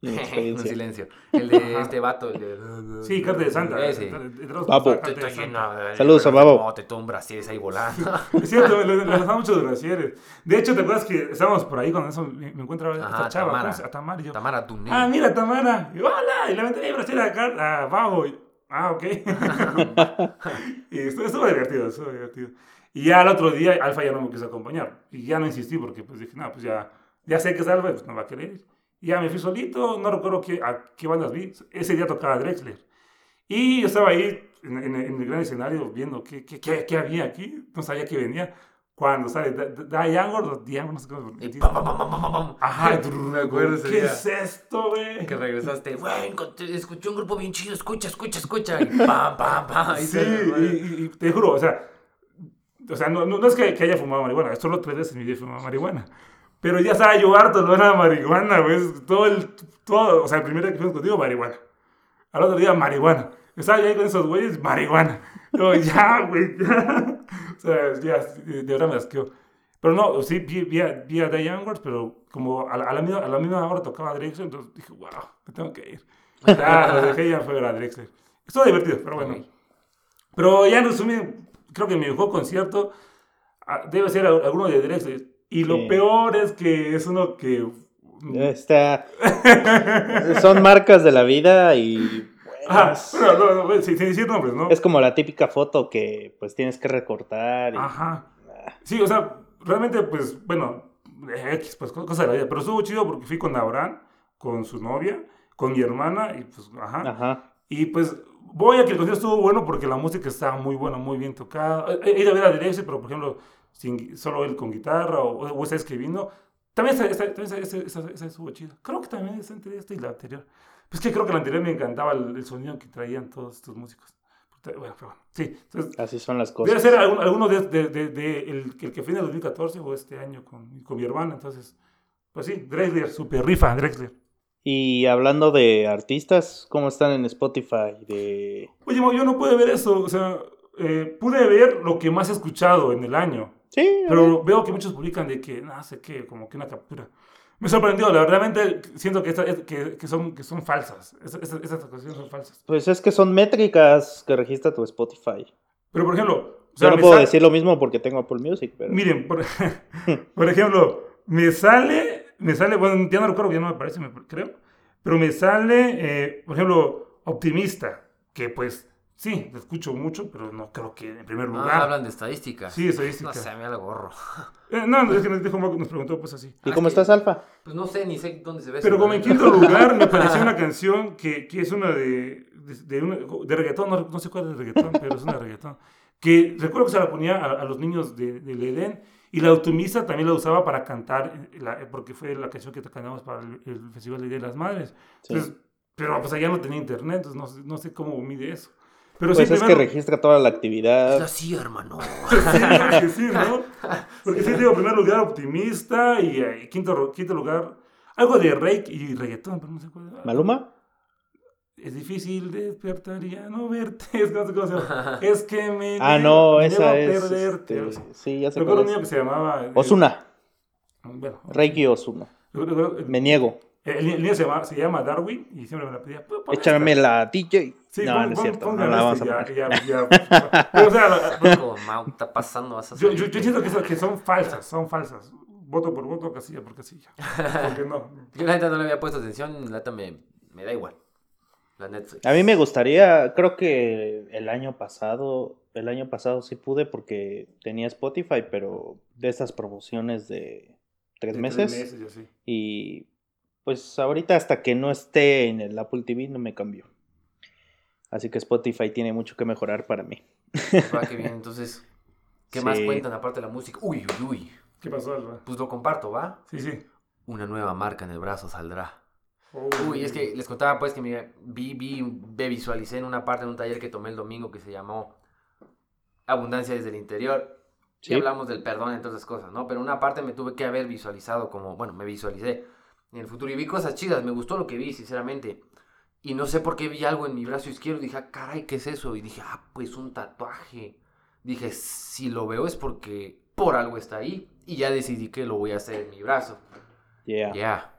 Un silencio. El de este vato, el de. Sí, carta de Santa. Ese. De- Saludos a Babo. mote, todo un brasier ahí volando. Es cierto, le, lanzaba muchos brasieres. De hecho, ¿te acuerdas que estábamos por ahí cuando eso me, encuentro ahora esta chava? Tamara. ¿cómo se- A Tamara. Y yo, Tamara Tuné. ah, mira, Tamara. Y, hola. Y le aventé el brasier acá a Babo. Ah, ok. y estuvo, estuvo divertido, estuvo divertido. Y ya el otro día, Alfa ya no me quiso acompañar. Y ya no insistí porque pues dije, no, pues ya, ya sé que es Alfa, pues no va a querer ir. Y ya me fui solito, no recuerdo qué, a qué bandas vi. Ese día tocaba Drexler. Y yo estaba ahí en, en- en el gran escenario viendo qué, qué, qué, qué había aquí. No sabía qué venía. Cuando sale Diangor, Diangor, no sé cómo. Ajá, me acuerdo ¿Qué es esto, güey? Que regresaste, güey, escuché un grupo bien chido, escucha, escucha, escucha. Pam, pam, pam. Sí, y, te juro, o sea, o sea no, no, es que, haya fumado marihuana, solo tres veces en mi vida he fumado marihuana. Pero ya estaba yo harto, no era marihuana, güey. Todo el, todo, o sea, el primer día que fuimos contigo, marihuana. Al otro día, marihuana. Estaba ahí con esos güeyes, marihuana. Yo, ya, güey, ya. O sea, ya, de verdad me asqueó. Pero no, sí, vi, vi, a, vi a Young Ones, pero como a, la- a la misma, a la misma hora tocaba Drexler, entonces dije, wow, me tengo que ir. Ya, lo dejé ya fue a Drexler. Estuvo divertido, pero bueno. Pero ya en resumen, creo que mi mejor concierto ah, debe ser al- alguno de Drexler. Y lo Sí. peor es que es uno que... Está... Son marcas de la vida y... Ah, buenas. bueno, no, no, sin, decir nombres, ¿no? Es como la típica foto que pues tienes que recortar. y- Ajá. Sí, o sea, realmente, pues, bueno, X, pues, co- cosa de la vida. Pero estuvo chido porque fui con Abraham, con su novia, con mi hermana, y pues, ajá. Ajá. Y pues, voy a que el concierto estuvo bueno porque la música estaba muy buena, muy bien tocada. He he ido a ver a Drexler, pero por ejemplo, sin, solo él con guitarra o, o está escribiendo. También, esa, estuvo chida. Creo que también esa entre esta y la anterior. Pues que creo que la anterior me encantaba el, el sonido que traían todos estos músicos. Bueno, pero bueno, sí. Entonces, Así son las Debe cosas. ser algún- alguno de, de- de- de el, el que fue en el 2014 o este año con, con mi hermana. Entonces, pues sí, Drexler, super rifa, Drexler. Y hablando de artistas, ¿cómo están en Spotify? De... Oye, yo no pude ver eso. O sea, eh, pude ver lo que más he escuchado en el año. Sí. Pero veo que muchos publican de que, no sé qué, como que una captura. Me sorprendió, la verdad, siento que, esta- que, que son, que son falsas. Esas cuestiones son falsas. pues es que son métricas que registra tu Spotify. Pero, por ejemplo, o Yo no puedo decir lo mismo porque tengo Apple Music, pero... Miren, por, por ejemplo, me sale, me sale, bueno, ya no recuerdo, ya no me parece, me, creo, pero me sale, eh, por ejemplo, Optimista, que pues sí, lo escucho mucho, pero no creo que en primer Ah, lugar. hablan de estadísticas. Sí, estadística. No sé, me da el gorro. Eh, no, no, es que nos, dijo Marco, nos preguntó pues así. ¿Y Ah, cómo que- estás, Alfa? Pues no sé, ni sé dónde se ve. Pero como en quinto lugar me pareció una canción que, que es una de, de, de, una- de reggaetón, no, no sé cuál es de reggaetón, pero es una de reggaetón. Que recuerdo que se la ponía a, a los niños de- del Edén y la automisa también la usaba para cantar, eh, la- porque fue la canción que cantamos para el, el Festival de Día de las Madres. Sí. Entonces, pero pues allá no tenía internet, entonces no, sé- no sé cómo mide eso. Pero Pues sí, es que primero- registra toda la Es actividad. así, hermano. Sí, que sí, ¿no? Porque sí, digo, primer lugar optimista y, eh, quinto, ro- quinto lugar algo de reiki y reggaetón, pero no sé cuál. ¿Maluma? Es difícil despertar y ya no verte. Es, que no sé cómo se llama. es que me. Ah, no, me esa es... perderte. este. Sí, ya sé Recuerdo un niño que se llamaba. eh, Osuna. Bueno, Reiki Osuna. recuerdo- Me niego. El, el niño se llama, se llama Darwin y siempre me la pedía. "Pon- pon Échame esta". la DJ. Sí, no, pon- no es pon- cierto. No la vamos a este, poner. ya, ya, ya. Pero, o sea, Mau, está pasando, a yo, yo, yo siento que, son- que son falsas, son falsas. Voto por voto, casilla por casilla. Porque no. Yo la neta no le había puesto atención, la neta me, me da igual. La Netflix. A mí me gustaría, creo que el año pasado, el año pasado sí pude porque tenía Spotify, pero de estas promociones de tres De meses. Tres meses, yo sí. Y pues ahorita hasta que no esté en el Apple TV no me cambio. Así que Spotify tiene mucho que mejorar para mí. Va, qué bien. Entonces, ¿qué Sí. más cuentan aparte de la música? Uy, uy, uy. ¿Qué pasó, Alba? Pues lo comparto, ¿va? Sí, sí. Una nueva marca en el brazo saldrá. Oh, Uy, es que les contaba pues que me vi, vi, me visualicé en una parte de un taller que tomé el domingo que se llamó Abundancia desde el interior. Sí. Y hablamos del perdón y todas esas cosas, ¿no? Pero una parte me tuve que haber visualizado como, bueno, me visualicé en el futuro y vi cosas chidas, me gustó lo que vi, sinceramente. Y no sé por qué vi algo en mi brazo izquierdo y dije, ah, caray, ¿qué es eso? Y dije, ah, pues un tatuaje. Dije, si lo veo es porque por algo está ahí. Y ya decidí que lo voy a hacer en mi brazo. Yeah. Ya.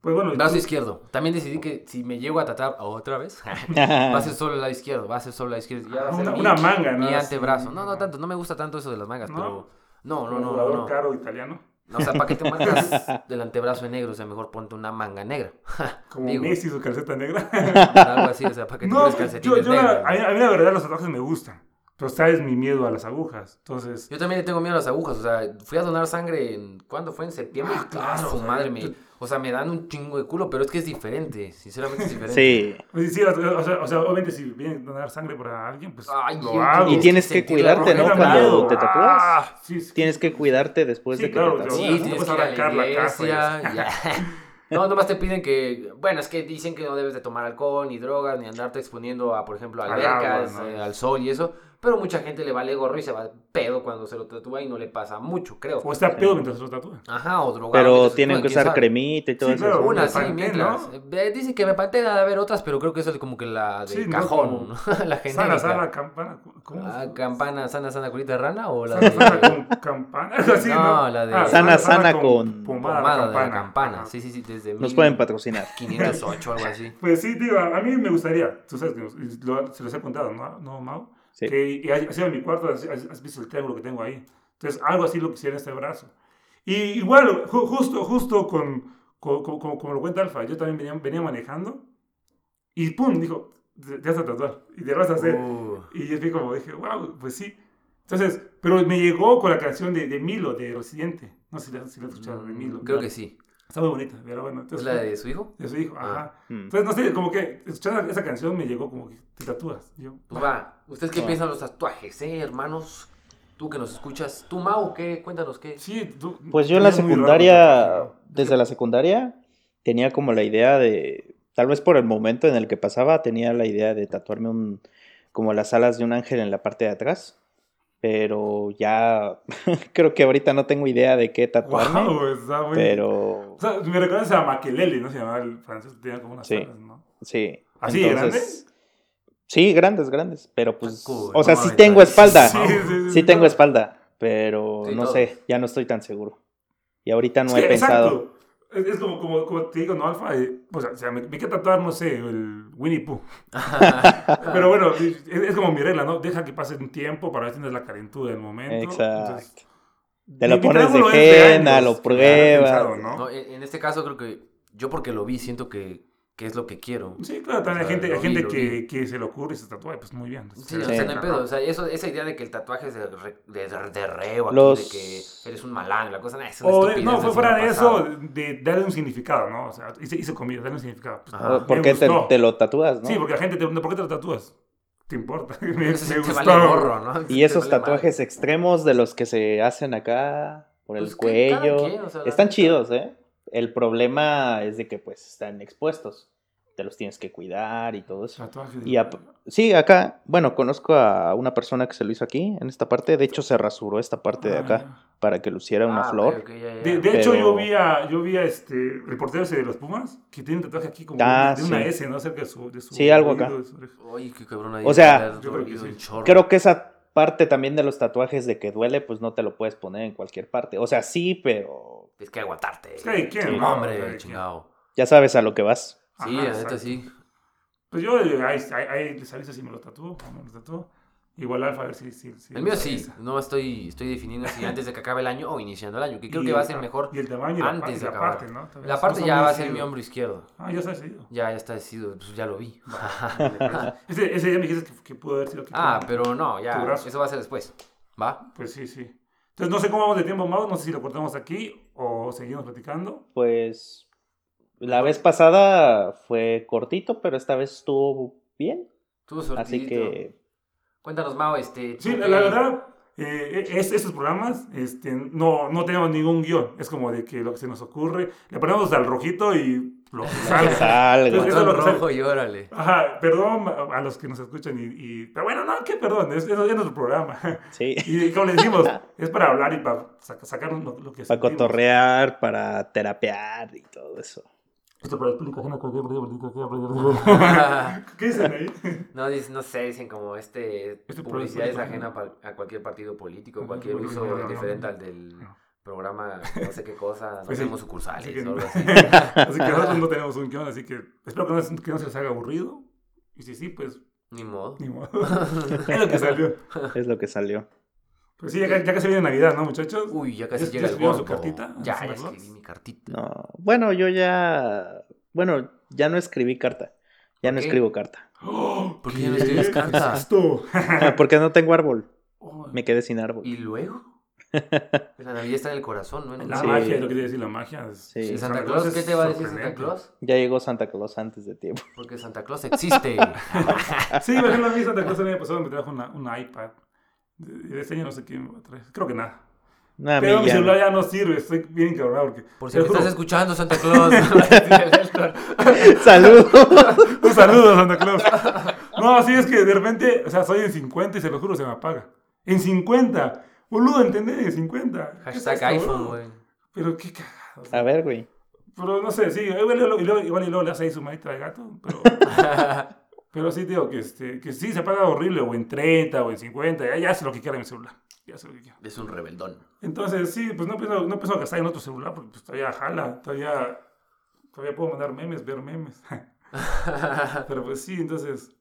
Pues bueno, Brazo izquierdo. También decidí que si me llego a tatuar otra vez, va a ser solo el lado izquierdo, va a ser solo el lado izquierdo. Ya va a ser Una- mi, una manga, ¿no? Mi antebrazo. No, no tanto, no me gusta tanto eso de las mangas, ¿No? pero... No, no, un no, no, jugador no. caro italiano. O sea, ¿para qué te marcas del antebrazo en negro? O sea, mejor ponte una manga negra. Como Digo. Messi, su calceta negra. Algo así, o sea, ¿para qué te no, pones yo, calcetines yo la- negros? a, mí, a mí la verdad los tatuajes me gustan. Pero sabes mi miedo a las agujas. Entonces, Yo también le tengo miedo a las agujas, o sea, fui a donar sangre en... ¿Cuándo fue? ¿En septiembre? Ah, claro, su o sea, madre me... O sea, me dan un chingo de culo, pero es que es diferente, sinceramente es diferente. Sí. pues, sí, o sea, o sea, obviamente si vienen a donar sangre para alguien, pues Ay, lo hago. Y tienes que cuidarte, ¿no? Cuando te tatúas. Ah, sí, sí. Tienes que cuidarte después Sí, de que claro, te tatúes. Sí, tienes no que arrancar la casa ya. No, nomás te piden que, bueno, es que dicen que no debes de tomar alcohol, ni drogas, ni andarte exponiendo a, por ejemplo, a Al albercas, agua, ¿no? eh, al sol y eso. Pero mucha gente le vale gorro y se va pedo cuando se lo tatúa y no le pasa mucho, creo. O está pedo mientras se lo tatúa. Ajá, o drogado. Pero tienen que usar sabe. cremita y todo Sí, eso. claro. Una, sí, mientras. Eh, dicen que me panté a ver otras, pero creo que eso es como que la de Sí, ¿no? cajón, la genérica. Sana, sana, campana. ¿Cómo? Ah, campana, sana, sana, culita de rana o la Sana, de... sana con campana. Así, ¿no? No, la de- Ah, Sana, sana con pomada, pomada de la campana. Sí, sí, sí, desde Nos mil- pueden patrocinar. 508 algo así. Pues sí, digo, a mí me gustaría, tú sabes que se los he contado, ¿no, ¿No Mau? Sí. Que y has has ido a mi cuarto, has, has- visto el triángulo que tengo ahí. Entonces, algo así lo quisiera en este brazo. Y igual, ju- justo, justo con, con- con- como, como lo cuenta Alfa, yo también venía, venía manejando y pum, dijo, ya está tatuar y te vas a hacer. Uh, Y yo fui como, dije, wow, pues sí. Entonces, pero me llegó con la canción de, de Milo, de Residente. No sé si la, si la has escuchado, de Milo. Creo que sí. Está muy bonita, pero bueno. ¿Es la de su hijo? de su hijo, Ah. ajá. Mm. Entonces, no sé, como que escuchando esa canción me llegó como que te tatúas. Yo, Pues va. ¿Ustedes qué Va. piensan los tatuajes, eh, hermanos? Tú que nos escuchas. ¿Tú, Mau, qué? Cuéntanos qué. sí, tú- Pues yo en la raro secundaria, desde la secundaria, tenía como la idea de, tal vez por el momento en el que pasaba, tenía la idea de tatuarme un, como las alas de un ángel en la parte de atrás. Pero ya creo que ahorita no tengo idea de qué tatuarme. Wow, está muy... Pero O sea, me recuerdas a Makelele, ¿no? Se llamaba el francés, tenía como unas Sí. ¿no? sí. ¿Así entonces- Sí, grandes, grandes. Pero pues, Cool, o sea, no sí tengo espalda. Sí, sí, sí, Sí sí, tengo espalda, pero Sí, no todos. sé, ya no estoy tan seguro. Y ahorita no Es he que, pensado. Exacto. Es, es como, como, como te digo, ¿no, Alfa? Eh, o sea, o sea, me, me quiero tatuar, no sé, el Winnie Pooh. Pero bueno, es, es como mi regla, ¿no? Deja que pase un tiempo para ver si tienes la calentura del momento. Exacto. Entonces, Te lo pones de henna, lo pruebas. pensado, ¿no? No, en, en este caso creo que yo porque lo vi siento que, que es lo que quiero. Sí, claro, también O hay gente, hay gente lo que, que se le ocurre y se tatúa, pues muy bien. Sí, Se o sea, no hay pedo. O sea, eso, esa idea de que el tatuaje es de, re- de, de, de reo, Los- de que eres un malán, la cosa, es una O de- estupidez, no, fue fuera de eso, de darle un significado, ¿no? O sea, hice, hice comida, darle un significado. Pues, Ajá. me ¿Por qué te, lo tatúas, no? Sí, porque la gente te pregunta, ¿por qué te lo tatúas? ¿Te importa? me, me te gustó. vale gorro, ¿no? Y esos vale tatuajes extremos de los que se hacen acá por el Pues cuello, quien, o sea, la están chidos, ¿eh? El problema es de que pues están expuestos. Te los tienes que cuidar y todo eso. Y sí, acá, bueno, conozco a una persona que se lo hizo aquí, en esta parte. De hecho, se rasuró esta parte de acá Ah. para que luciera una Ah, flor. ok, ya, ya. De, de hecho, yo vi a, yo vi a este reportero ese de los Pumas que tiene un tatuaje aquí como Ah, de, de una. S, ¿no? Cerca de su. De su Sí, algo oído, acá. Oye, qué cabrón ahí. O sea, yo creo que sí. un chorro. Creo que esa parte también de los tatuajes de que duele, pues no te lo puedes poner en cualquier parte. O sea, sí, pero Es que aguantarte. Sí, ¿no? hombre, chingado. Ya sabes a lo que vas. Sí, Ajá, la neta sí. Pues yo, eh, ahí, ahí, ahí les avisa si me lo tatúo o no me lo tatúo. Igual Alfa, a ver si... si, si El mío sí, no estoy, estoy definiendo si antes de que acabe el año o iniciando el año, que creo Y que va a ser mejor Y el tamaño y la, antes parte, de la acabar. parte, ¿no? La parte ya va a ser mi hombro izquierdo. Ah, ya está decidido. Ya, ya está decidido, pues ya lo vi. Ese, ese día me dijiste que, que pudo haber sido... que- ah, pero no, ya, eso va a ser después. ¿Va? Pues sí, sí. Entonces no sé cómo vamos de tiempo, Mau. No sé si lo cortamos aquí o seguimos platicando. Pues la vez pasada fue cortito, pero esta vez estuvo bien. Tuvo suerte. Así que Cuéntanos, Mao, este... Sí, la, la verdad, eh, es, estos programas este, no, no tenemos ningún guion. Es como de que lo que se nos ocurre, le ponemos al rojito y lo que que salga. salga. Entonces, eso es Botón lo que rojo y órale. Ajá, perdón a a los que nos escuchan y... y- pero bueno, no, qué perdón, es, es, es nuestro programa. Sí. Y como le decimos, es para hablar y para saca- sacar lo, lo que Para sentimos. cotorrear, para terapear y todo eso. Esto para explicación a cualquier político que haya- ¿Qué dicen ahí? No, no sé, dicen como este, Este publicidad es ajena pa- a cualquier partido político, cualquier uso no, no, diferente no. al del No. programa, no sé qué cosa, no Pues sí. tenemos sucursales Así que, o algo así. así que nosotros no tenemos un guion, así que espero que no, que no se les haga aburrido. Y si sí, pues Ni modo. ni modo. es lo que salió. Es lo que salió. Pues sí, ya, ya casi viene Navidad, ¿no, muchachos? Uy, ya casi ¿Ya- llega ya el su cartita? Ya, ¿Santa ya escribí mi cartita. No. Bueno, yo ya. Bueno, ya no escribí carta. Ya no ¿Por qué? escribo carta. ¡Oh! ¿Por qué ya no escribes carta? es esto? Porque no tengo árbol. Oh, Me quedé sin árbol. ¿Y luego? La Navidad está en el corazón, ¿no? En el La Sí. magia, es lo que quiere decir la magia. es- Sí. ¿Y Santa Claus? ¿Qué te va a decir Santa. Claus? Ya llegó Santa Claus antes de tiempo. Porque Santa Claus existe. Sí, por ejemplo, a mí Santa Claus el año pasado me trajo una, una iPad. De, de año no sé quién me va a traer. Creo que nada. Nah, Pero mi celular ya no sirve, estoy bien encabronado porque... Por si me estás escuchando, Santa Claus. Saludos. Un saludo, Santa Claus. No, sí, es que de repente, o sea, soy en 50 y se lo juro, se me apaga. En 50. Boludo, ¿entendés? En 50. ¿Qué es Hashtag esto, iPhone, güey. Pero qué cagado. o sea. A ver, güey. Pero no sé, sí, igual, y luego- y luego- igual y luego le hace ahí su manita de gato, pero... pero sí, digo, que, este, que sí se apaga horrible, o en 30, o en 50, ya, ya hace lo que quiera mi celular. Ya hace lo que quiera. Es un rebeldón. Entonces, sí, pues no pienso, no pienso gastar en otro celular, porque pues todavía jala, todavía, todavía puedo mandar memes, ver memes. Pero pues sí, entonces.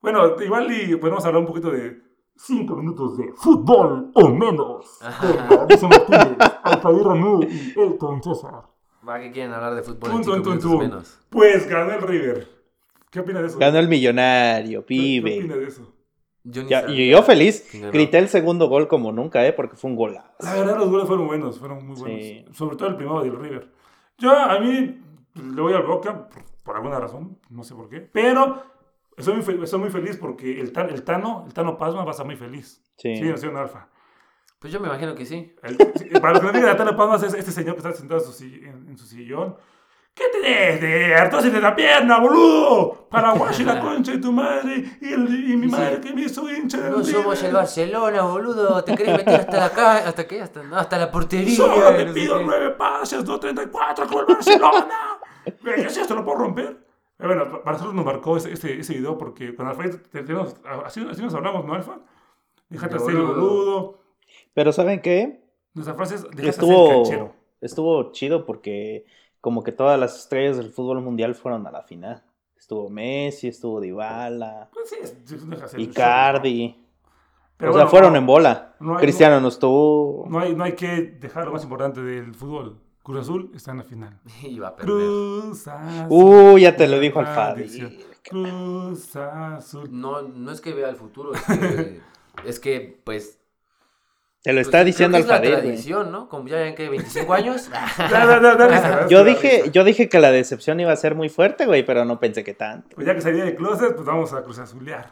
Bueno, igual y podemos hablar un poquito de 5 minutos de fútbol o menos. Con Martínez, Alfadir Ramú y Elton César. Va, que quieren hablar de fútbol en cinco minutos menos. Pues ganó el River. ¿Qué opinas de eso? Ganó el millonario, ¿Qué- ¿Qué pibe. opinas de eso? Yo ni Ya, sabía y yo feliz. ganó. Grité el segundo gol como nunca, ¿eh? Porque fue un golazo. La verdad, los goles fueron buenos, fueron muy buenos. Sí. Sobre todo el primero del River. Yo, a mí, le voy al Boca por, por alguna razón, no sé por qué. Pero estoy muy, fe- estoy muy feliz porque el, Tan- el Tano, el Tano Pasma va a estar muy feliz. Sí. Sí, nació en Alfa. Pues yo me imagino que sí. El- para los que no digan, el Tano Pasma es este señor que está sentado en su, si- en, en su sillón. ¿Qué tenés de artrosis de la pierna, boludo? Paraguayo y la concha de tu madre y, el- y mi Sí. madre que me hizo hincha del No somos el Barcelona, boludo. Te querés meter hasta la ca- hasta qué, hasta, no, hasta la portería. Solo te no pido nueve pases, 2.34 con el Barcelona. ¿Qué es esto? ¿Lo puedo romper? Eh, Bueno, pa- para nosotros nos marcó ese, ese, ese video porque con te- tenemos- así, así nos hablamos, ¿no, Alfa? Déjate De hacer el boludo. boludo. Pero ¿saben qué? Nuestra frase es, déjate hacer el canchero. Estuvo, estuvo chido porque como que todas las estrellas del fútbol mundial fueron a la final. Estuvo Messi, estuvo Dybala, Pues sí, Icardi. ¿no? Pero o sea, fueron no- en bola. no hay- Cristiano no estuvo. No hay, no hay que dejar lo más importante del fútbol. Cruz Azul está en la final. Y va a perder. Cruz Azul. Uh, ya te lo dijo Alfadi. Tradición. Cruz Azul. No, no es que vea el futuro, es que, es que pues. Te lo pues, está creo diciendo es la Alfadi. güey. tradición, ¿no? Como ya ven que 25 años. Da, da risa, Yo dije, yo dije que la decepción iba a ser muy fuerte, güey, pero no pensé que tanto. Pues ya que salí del closet, pues vamos a Cruz Azulear.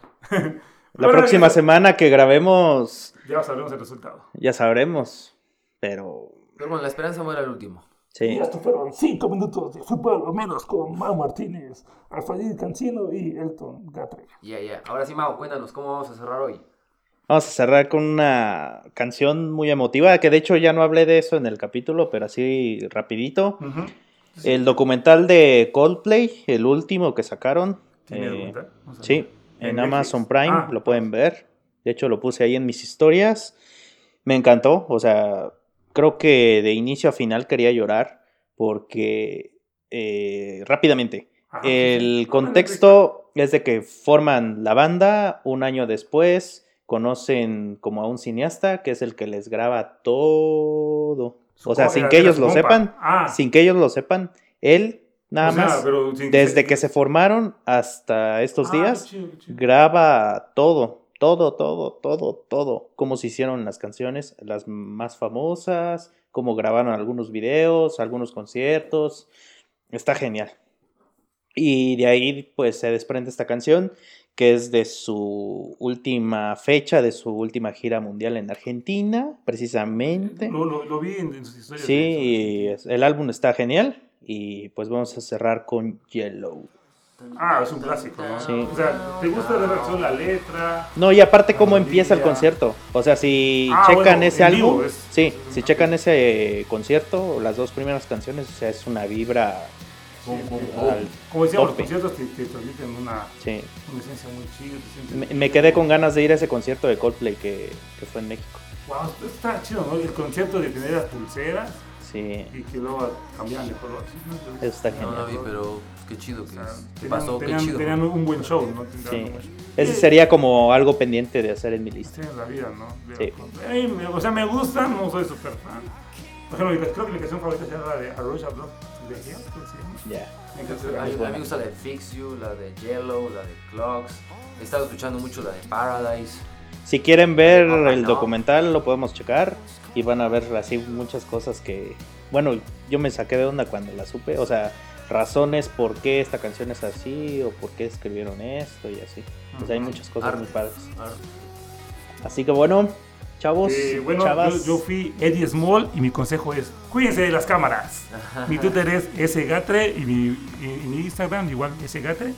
La próxima semana que grabemos Ya sabremos el resultado. ya sabremos. Pero Pero bueno, la esperanza muere al último. sí. Y estos fueron 5 minutos de fútbol o menos con Mau Martínez, Alfadín Cancino y Elton Gatre. Ya, ya. Ahora sí, Mau, cuéntanos cómo vamos a cerrar hoy. Vamos a cerrar con una canción muy emotiva, que de hecho ya no hablé de eso en el capítulo, pero así rapidito. El documental de Coldplay, el último que sacaron. ¿Tiene eh, documental? No sabía. sí, ¿En? Amazon Prime, Ah. lo pueden ver. De hecho, lo puse ahí en mis historias. Me encantó, o sea, creo que de inicio a final quería llorar porque eh, rápidamente. Ajá, sí, El sí. contexto es de que forman la banda, un año después conocen como a un cineasta que es el que les graba todo. Su O sea, sin que ellos lo compa. sepan, Ah, sin que ellos lo sepan, él nada o sea, más, pero desde que se formaron hasta estos Ah, qué días, chido, qué chido. graba todo, todo, todo, todo, todo. Cómo se hicieron las canciones, las más famosas, cómo grabaron algunos videos, algunos conciertos. Está genial. Y de ahí pues se desprende esta canción que es de su última fecha, de su última gira mundial en Argentina, precisamente. Lo, lo, lo vi en, en sus historias. Sí, el álbum está genial y pues vamos a cerrar con Yellow. Ah, es un clásico, ¿no? Sí. O sea, ¿te gusta de reacción la letra? No, y aparte cómo La empieza el concierto. O sea, si Ah, checan bueno, ese álbum, es- sí, si checan ese concierto, las dos primeras canciones, o sea, es una vibra Pum. al- Como decíamos, los conciertos te, te transmiten una, sí. una esencia muy chida. Me, me quedé con ganas de ir a ese concierto de Coldplay que, que fue en México. Wow, está chido, ¿no? El concierto de tener las pulseras Sí, y que luego cambiaban de color. ¿sí? ¿no? Eso está No lo genial. vi, pero qué chido o que sea, es. ¿Qué tenían, pasó? Qué tenían- chido. tenían un buen show, ¿no? Sí. Ese sería como algo pendiente de hacer en mi lista. sí, en la vida, ¿no? Sí. A mí me- o sea, me gustan, no soy súper fan. Por ejemplo, mi- creo que mi canción favorita es la de Arusha Blood de Hell, creo que se llama. Ya. A mí, a canción. mí me gusta la de Fix You, la de Yellow, la de Clocks. He estado escuchando mucho la de Paradise. Si quieren ver el no. documental, lo podemos checar y van a ver así muchas cosas que, bueno, yo me saqué de onda cuando la supe, o sea, razones por qué esta canción es así o por qué escribieron esto y así. Sea, hay muchas cosas Arte. muy padres. Arte. Así que bueno, chavos, Eh, bueno, chavas, yo, yo fui Eddie Small y mi consejo es cuídense de las cámaras. Mi Twitter es sgatre y mi, y- y mi Instagram igual sgatre.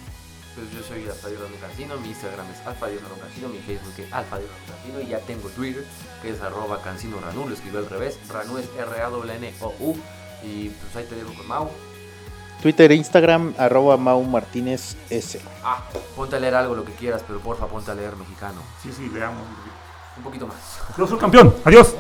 Pues yo soy Alfadio Casino, mi Instagram es Alfadio Casino, mi Facebook es Alfadio Casino y ya tengo Twitter que es arroba Cancino Ranú, lo escribió al revés, Ranú es R-A-N-O-U y pues ahí te dejo con Mau. Twitter, Instagram, arroba Mau Martínez S. Ah, ponte a leer algo, lo que quieras, pero porfa ponte a leer mexicano, Sí, sí, leamos. Un poquito más. Yo soy campeón. Adiós.